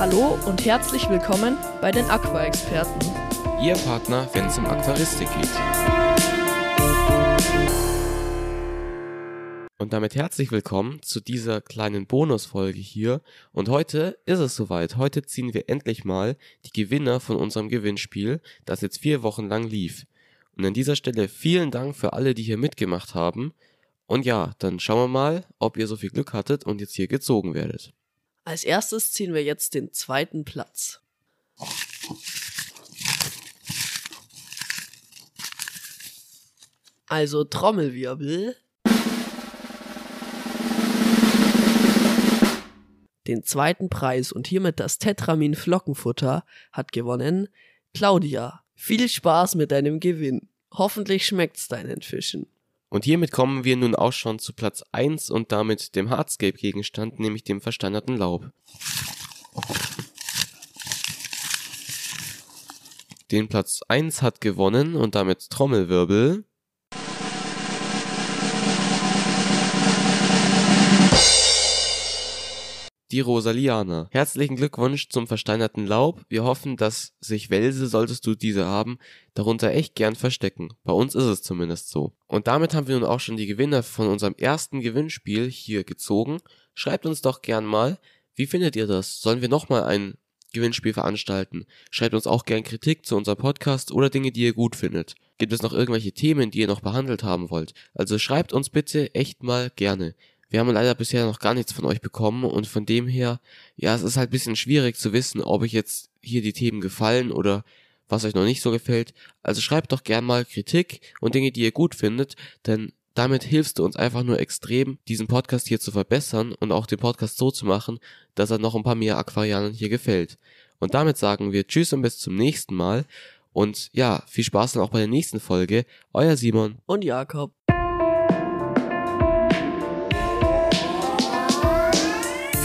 Hallo und herzlich willkommen bei den Aqua-Experten. Ihr Partner, wenn es um Aquaristik geht. Und damit herzlich willkommen zu dieser kleinen Bonusfolge hier. Und heute ist es soweit. Heute ziehen wir endlich mal die Gewinner von unserem Gewinnspiel, das jetzt vier Wochen lang lief. Und an dieser Stelle vielen Dank für alle, die hier mitgemacht haben. Und ja, dann schauen wir mal, ob ihr so viel Glück hattet und jetzt hier gezogen werdet. Als erstes ziehen wir jetzt den zweiten Platz. Also Trommelwirbel. Den zweiten Preis und hiermit das Tetramin Flockenfutter hat gewonnen Claudia. Viel Spaß mit deinem Gewinn. Hoffentlich schmeckt's deinen Fischen. Und hiermit kommen wir nun auch schon zu Platz 1 und damit dem Hardscape-Gegenstand, nämlich dem versteinerten Laub. Den Platz 1 hat gewonnen und damit Trommelwirbel. Die Rosaliana. Herzlichen Glückwunsch zum versteinerten Laub. Wir hoffen, dass sich Welse, solltest du diese haben, darunter echt gern verstecken. Bei uns ist es zumindest so. Und damit haben wir nun auch schon die Gewinner von unserem ersten Gewinnspiel hier gezogen. Schreibt uns doch gern mal, wie findet ihr das? Sollen wir nochmal ein Gewinnspiel veranstalten? Schreibt uns auch gern Kritik zu unserem Podcast oder Dinge, die ihr gut findet. Gibt es noch irgendwelche Themen, die ihr noch behandelt haben wollt? Also schreibt uns bitte echt mal gerne. Wir haben leider bisher noch gar nichts von euch bekommen und von dem her, ja, es ist halt bisschen schwierig zu wissen, ob euch jetzt hier die Themen gefallen oder was euch noch nicht so gefällt. Also schreibt doch gern mal Kritik und Dinge, die ihr gut findet, denn damit hilfst du uns einfach nur extrem, diesen Podcast hier zu verbessern und auch den Podcast so zu machen, dass er noch ein paar mehr Aquarianern hier gefällt. Und damit sagen wir Tschüss und bis zum nächsten Mal. Und ja, viel Spaß dann auch bei der nächsten Folge. Euer Simon und Jakob.